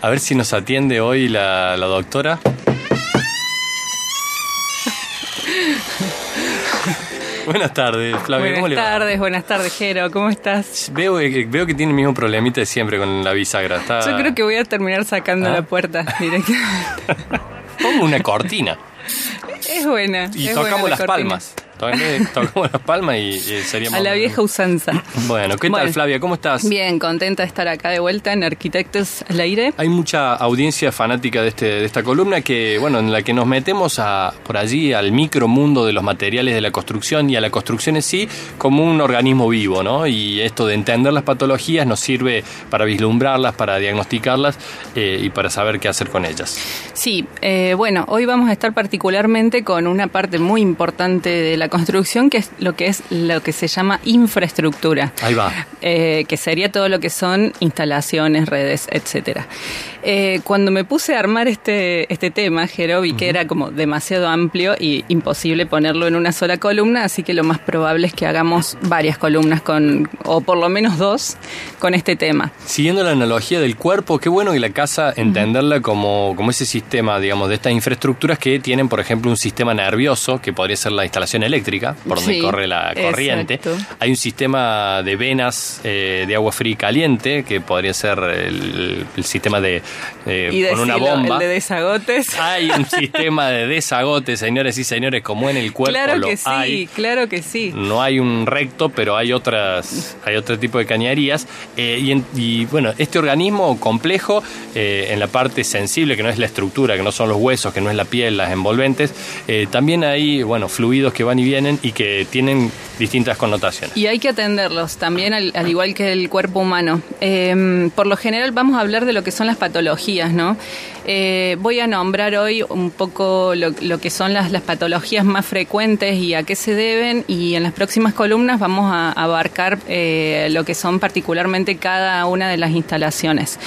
A ver si nos atiende hoy la, la doctora. Buenas tardes, Flavia. ¿Cómo le Buenas va? tardes, buenas tardes, Jero. ¿Cómo estás? Veo, que- veo que tiene el mismo problemita de siempre con la bisagra. Está... Yo creo que voy a terminar sacando ¿Ah? la puerta directamente. Pongo una cortina es buena. y es tocamos buena la las cortina. palmas. Tocamos tocamos las palmas y, y sería A la vieja usanza. Bueno, ¿qué tal. Flavia? ¿Cómo estás? Bien, contenta de estar acá de vuelta en Arquitectos al Aire. Hay mucha audiencia fanática de, este, de esta columna que, bueno, en la que nos metemos a, por allí al micromundo de los materiales de la construcción y a la construcción en sí como un organismo vivo, ¿no? Y esto de entender las patologías nos sirve para vislumbrarlas, para diagnosticarlas eh, y para saber qué hacer con ellas. Sí, eh, bueno, hoy vamos a estar particularmente con una parte muy importante de la construcción, que es lo que es lo que se llama infraestructura. Ahí va. eh, que sería todo lo que son instalaciones, redes, etcétera. Eh, cuando me puse a armar este, este tema, Jero, vi que era como demasiado amplio y imposible ponerlo en una sola columna, así que lo más probable es que hagamos varias columnas con, o por lo menos dos, con este tema. Siguiendo la analogía del cuerpo, qué bueno que la casa entenderla como, como ese sistema, digamos, de estas infraestructuras que tienen, por ejemplo, un sistema nervioso, que podría ser la instalación eléctrica, por donde Sí, corre la corriente. exacto. Hay un sistema de venas eh, de agua fría y caliente, que podría ser el, el sistema de eh, y con una bomba. el de desagotes. Hay un sistema de desagote, señores y señores, como en el cuerpo claro lo que sí, hay. claro que sí. No hay un recto, pero hay otras, hay otro tipo de cañerías. Eh, y, en- y, bueno, este organismo complejo, eh, en la parte sensible, que no es la estructura, que no son los huesos, que no es la piel, las envolventes, eh, también hay, bueno, fluidos que van y vienen y que tienen distintas connotaciones. Y hay que atenderlos también, al, al igual que el cuerpo humano. Eh, por lo general vamos a hablar de lo que son las patologías, ¿no? Eh, voy a nombrar hoy un poco lo, lo que son las, las patologías más frecuentes y a qué se deben y en las próximas columnas vamos a abarcar eh, lo que son particularmente cada una de las instalaciones.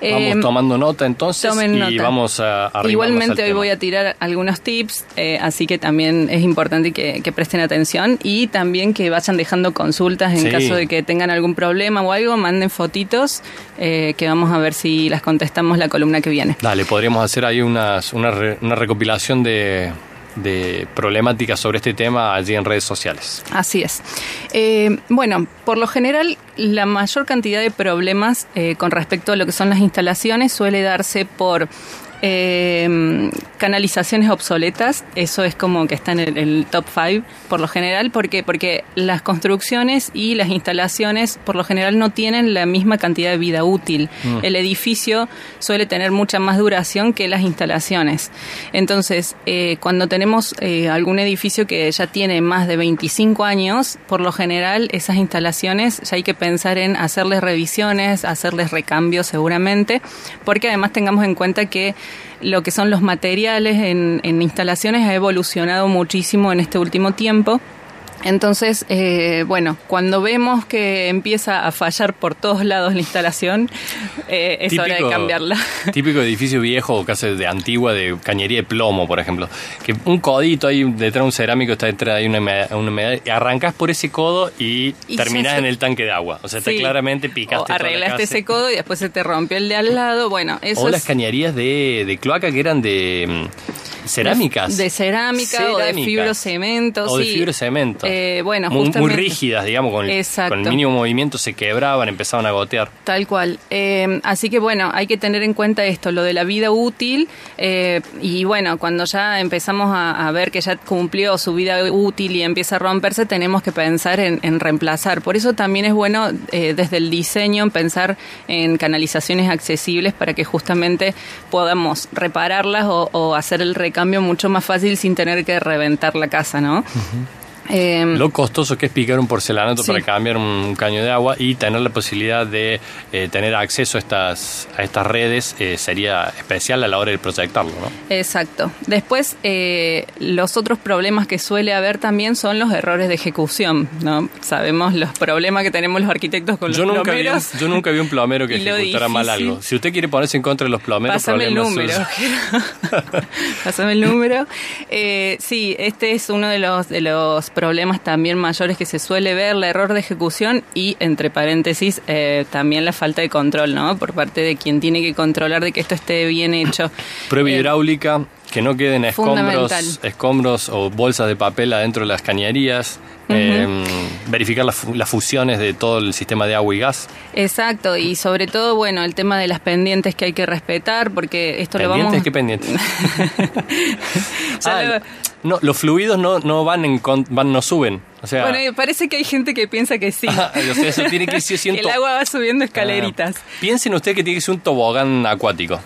Vamos Eh, tomando nota entonces y nota. vamos a Igualmente al hoy tema. voy a tirar algunos tips, eh, así que también es importante que, que presten atención y también que vayan dejando consultas en Sí. caso de que tengan algún problema o algo, manden fotitos eh, que vamos a ver si las contestamos la columna que viene. Dale, podríamos hacer ahí unas, una, re- una recopilación de, de problemáticas sobre este tema allí en redes sociales. Así es. Eh, bueno, por lo general, la mayor cantidad de problemas eh, con respecto a lo que son las instalaciones suele darse por eh, canalizaciones obsoletas. Eso es como que está en el, el top 5 por lo general. ¿Por qué? Porque las construcciones y las instalaciones por lo general no tienen la misma cantidad de vida útil. El edificio suele tener mucha más duración que las instalaciones. Entonces, eh, cuando tenemos eh, algún edificio que ya tiene más de 25 años, por lo general esas instalaciones ya hay que pensar en hacerles revisiones, hacerles recambios seguramente, porque además tengamos en cuenta que lo que son los materiales en, en instalaciones ha evolucionado muchísimo en este último tiempo. Entonces, eh, bueno, cuando vemos que empieza a fallar por todos lados la instalación, eh, es hora de cambiarla. Típico edificio viejo o casa de antigua de cañería de plomo, por ejemplo. Que un codito ahí detrás de un cerámico está detrás de una humedad, una humedad, y arrancas por ese codo y, Y terminás se- en el tanque de agua. O sea, te Sí. claramente picaste O toda la arreglaste ese codo y después se te rompió el de al lado. Bueno, eso O las cañerías de, de cloaca que eran de cerámicas. De cerámica o de fibrocemento. O de sí. fibrocemento. Eh, bueno, muy, muy rígidas, digamos, con el, con el mínimo movimiento se quebraban, empezaban a gotear. Tal cual. Eh, así que bueno, hay que tener en cuenta esto, lo de la vida útil. eh, y bueno, cuando ya empezamos a, a ver que ya cumplió su vida útil y empieza a romperse, tenemos que pensar en, en reemplazar. Por eso también es bueno eh, desde el diseño pensar en canalizaciones accesibles para que justamente podamos repararlas o, o hacer el recambio mucho más fácil sin tener que reventar la casa, ¿no? Eh, Lo costoso que es picar un porcelanato Sí. para cambiar un caño de agua y tener la posibilidad de eh, tener acceso a estas, a estas redes eh, sería especial a la hora de proyectarlo, ¿no? Exacto. Después, eh, los otros problemas que suele haber también son los errores de ejecución, ¿no? Sabemos los problemas que tenemos los arquitectos con Yo los nunca, vi un, plomeros. yo nunca vi un plomero que ejecutara mal algo. Si usted quiere ponerse en contra de los plomeros, Pásame el número. Pásame el número. Sí, este es uno de los, de los problemas también mayores que se suele ver, el error de ejecución y, entre paréntesis, eh, también la falta de control, ¿no? Por parte de quien tiene que controlar de que esto esté bien hecho. Prueba eh, hidráulica, que no queden escombros, escombros o bolsas de papel adentro de las cañerías. Em, verificar las fusiones de todo el sistema de agua y gas. Exacto, y sobre todo, bueno, el tema de las pendientes que hay que respetar, porque esto lo vamos... ¿Qué pendientes? ah, no, los fluidos no, no van en van, no suben. O sea, bueno, parece que hay gente que piensa que sí. eso tiene que ser El agua va subiendo escaleritas. Ah, piensen ustedes que tiene que ser un tobogán acuático.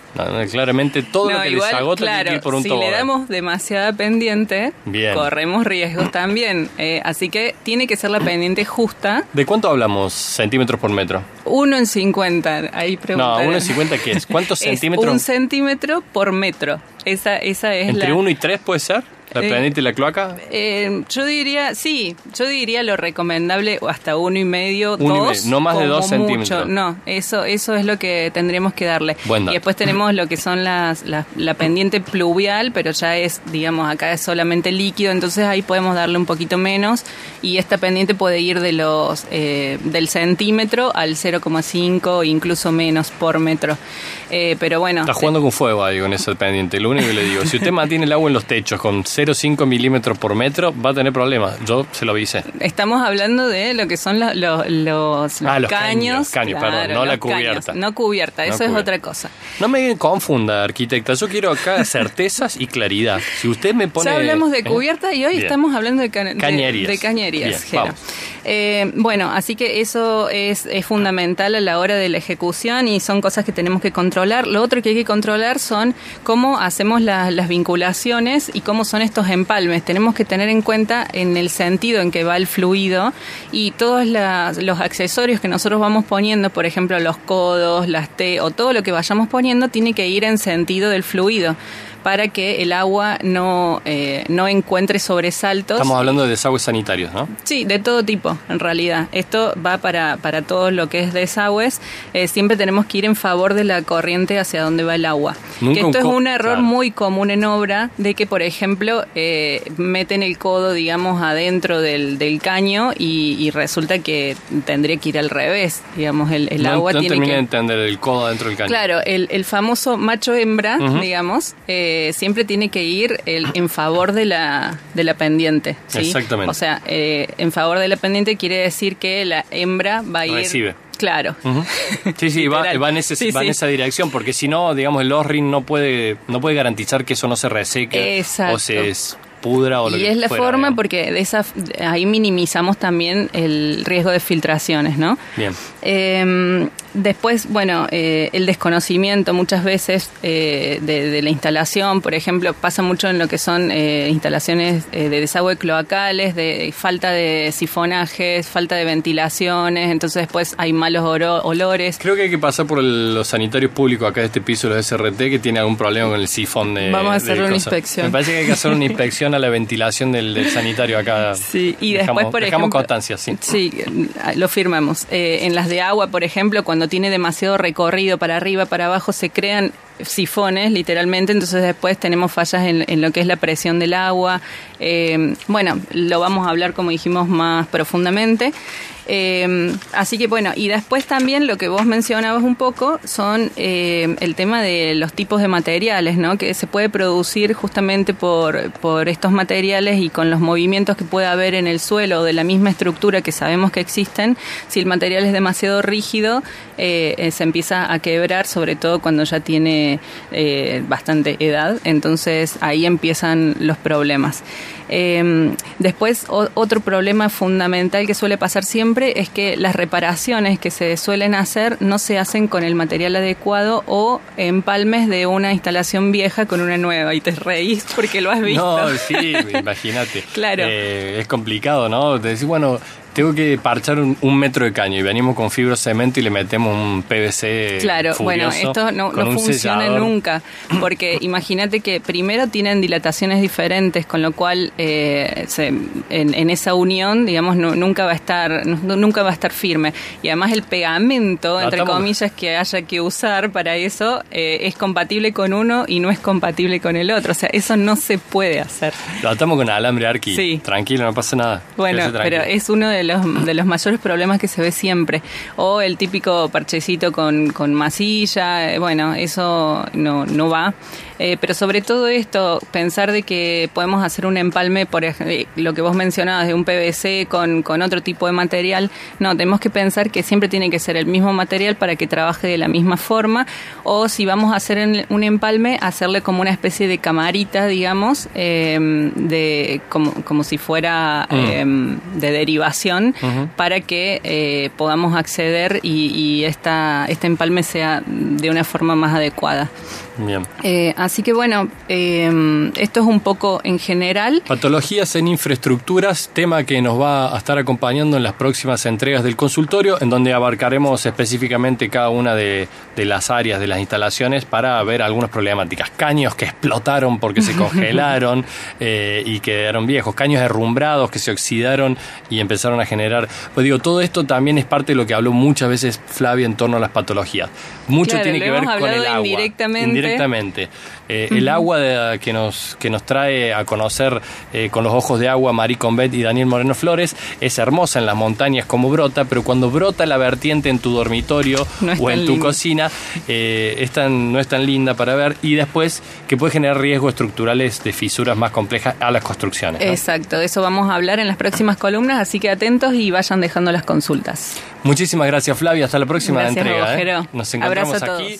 claramente todo lo que igual, les agota tiene que ir por un si tobogán. Si le damos demasiada pendiente, corremos riesgos también. Eh, así que tiene que ser la pendiente justa. ¿De cuánto hablamos centímetros por metro? Uno en 50, ahí No, uno en 50, ¿qué es? ¿Cuántos centímetros? Un centímetro por metro. Esa, esa es ¿Entre uno y tres puede ser? ¿La eh, planeta y la cloaca? Eh, yo diría, sí, yo diría lo recomendable hasta uno y medio, dos. no más de dos centímetros. No, eso, eso es lo que tendríamos que darle. y después tenemos lo que son las, la pendiente pluvial, pero ya es, digamos, acá es solamente líquido, entonces ahí podemos darle un poquito menos. Y esta pendiente puede ir de los eh, del centímetro al 0,5, incluso menos por metro. pero bueno. Está jugando con fuego ahí con esa pendiente. Lo único que le digo, si usted mantiene el agua en los techos con 0,5 milímetros por metro, va a tener problemas. Yo se lo avisé. Estamos hablando de lo que son los, los, ah, caños. caños, perdón, no la cubierta. no cubierta, eso es otra cosa. No me confunda, arquitecta. Yo quiero acá certezas y claridad. Si usted me pone. Ya hablamos de ¿eh? cubierta y hoy estamos hablando de, cañerías. De, cañerías, eh, bueno, así que eso es, es fundamental a la hora de la ejecución y son cosas que tenemos que controlar. Lo otro que hay que controlar son cómo hacemos las vinculaciones y cómo son estos empalmes. Tenemos que tener en cuenta en el sentido en que va el fluido y todos los accesorios que nosotros vamos poniendo, por ejemplo los codos, las T o todo lo que vayamos poniendo, tiene que ir en sentido del fluido para que el agua no, eh, no encuentre sobresaltos. Estamos hablando de desagües sanitarios, ¿no? Sí, de todo tipo, en realidad. Esto va para, para todo lo que es desagües. Eh, siempre tenemos que ir en favor de la corriente hacia donde va el agua. que esto es un error muy común en obra, de que, por ejemplo, eh, meten el codo, digamos, adentro del, del caño y, resulta que tendría que ir al revés. Digamos, el, el agua no tiene que... de entender el codo adentro del caño. Claro, el, el famoso macho-hembra, digamos, eh, siempre tiene que ir en favor de la, de la pendiente. Exactamente. O sea, eh, en favor de la pendiente quiere decir que la hembra va a ir... Recibe. Claro. Sí, sí, va, en, esa dirección, porque si no, digamos, el ORRIN no puede, no puede garantizar que eso no se reseque o se pudra o lo y es la forma porque de esa ahí minimizamos también el riesgo de filtraciones, ¿no? Bien. Eh, Después, bueno, eh, el desconocimiento muchas veces eh, de, la instalación, por ejemplo, pasa mucho en lo que son eh, instalaciones de desagüe cloacales, de falta de sifonajes, falta de ventilaciones, entonces después hay malos olores. Creo que hay que pasar por los sanitarios públicos acá de este piso, los SRT, que tiene algún problema con el sifón de. Vamos a hacer una inspección. Me parece que hay que hacer una inspección a la ventilación del, sanitario acá. Sí, y después, por ejemplo. constancia, sí. Sí, lo firmamos. en las de agua, por ejemplo, cuando tiene demasiado recorrido para arriba, para abajo, se crean sifones, literalmente, entonces después tenemos fallas en, lo que es la presión del agua. Eh, bueno, lo vamos a hablar, como dijimos, más profundamente. Eh, así que bueno, y después también lo que vos mencionabas un poco son eh, el tema de los tipos de materiales, ¿no? Que se puede producir justamente por, por estos materiales y con los movimientos que puede haber en el suelo de la misma estructura que sabemos que existen. Si el material es demasiado rígido, eh, se empieza a quebrar, sobre todo cuando ya tiene bastante edad. Entonces ahí empiezan los problemas. Em, después, otro problema fundamental que suele pasar siempre es que las reparaciones que se suelen hacer no se hacen con el material adecuado o empalmes de una instalación vieja con una nueva. Y te reís porque lo has visto. No, sí, imagínate. claro. Eh, es complicado, ¿no? decir, bueno, tengo que parchar un, metro de caño y venimos con fibro cemento y le metemos un PVC. Claro, bueno, esto no, funciona nunca, porque imagínate que primero tienen dilataciones diferentes, con lo cual eh, en, esa unión, digamos, nunca va a estar, nunca va a estar firme. Y además el pegamento, entre comillas, que haya que usar para eso eh, es compatible con uno y no es compatible con el otro. O sea, eso no se puede hacer. Lo atamos con alambre arqui. Sí. Tranquilo, no pasa nada. Bueno, pero es uno de los, de los mayores problemas que se ve siempre. O el típico parchecito con, con masilla, eh, bueno, eso no, no va. Eh, pero sobre todo esto, pensar de que podemos hacer un empalme, por ejemplo, eh, lo que vos mencionabas de un PVC con, con otro tipo de material, no, tenemos que pensar que siempre tiene que ser el mismo material para que trabaje de la misma forma, o si vamos a hacer un empalme, hacerle como una especie de camarita, digamos, em, de como, como si fuera mm. em, de derivación, para que eh, podamos acceder y, y esta, este empalme sea de una forma más adecuada. Bien. Eh, así que bueno, eh, esto es un poco en general. Patologías en infraestructuras, tema que nos va a estar acompañando en las próximas entregas del consultorio, en donde abarcaremos específicamente cada una de, las áreas de las instalaciones para ver algunas problemáticas. Caños que explotaron porque se congelaron eh, y quedaron viejos, caños derrumbrados que se oxidaron y empezaron a generar. Pues digo, todo esto también es parte de lo que habló muchas veces Flavia en torno a las patologías. Mucho tiene que ver con el agua. Directamente. Eh, el agua que, nos, que nos trae a conocer eh, con los ojos de agua Marie Combet y Daniel Moreno Flores es hermosa en las montañas como brota, pero cuando brota la vertiente en tu dormitorio o en tu cocina eh, no es tan linda para ver y después que puede generar riesgos estructurales de fisuras más complejas a las construcciones. Exacto, de eso vamos a hablar en las próximas columnas, así que atentos y vayan dejando las consultas. Muchísimas gracias Flavia, hasta la próxima entrega. Nos encontramos aquí.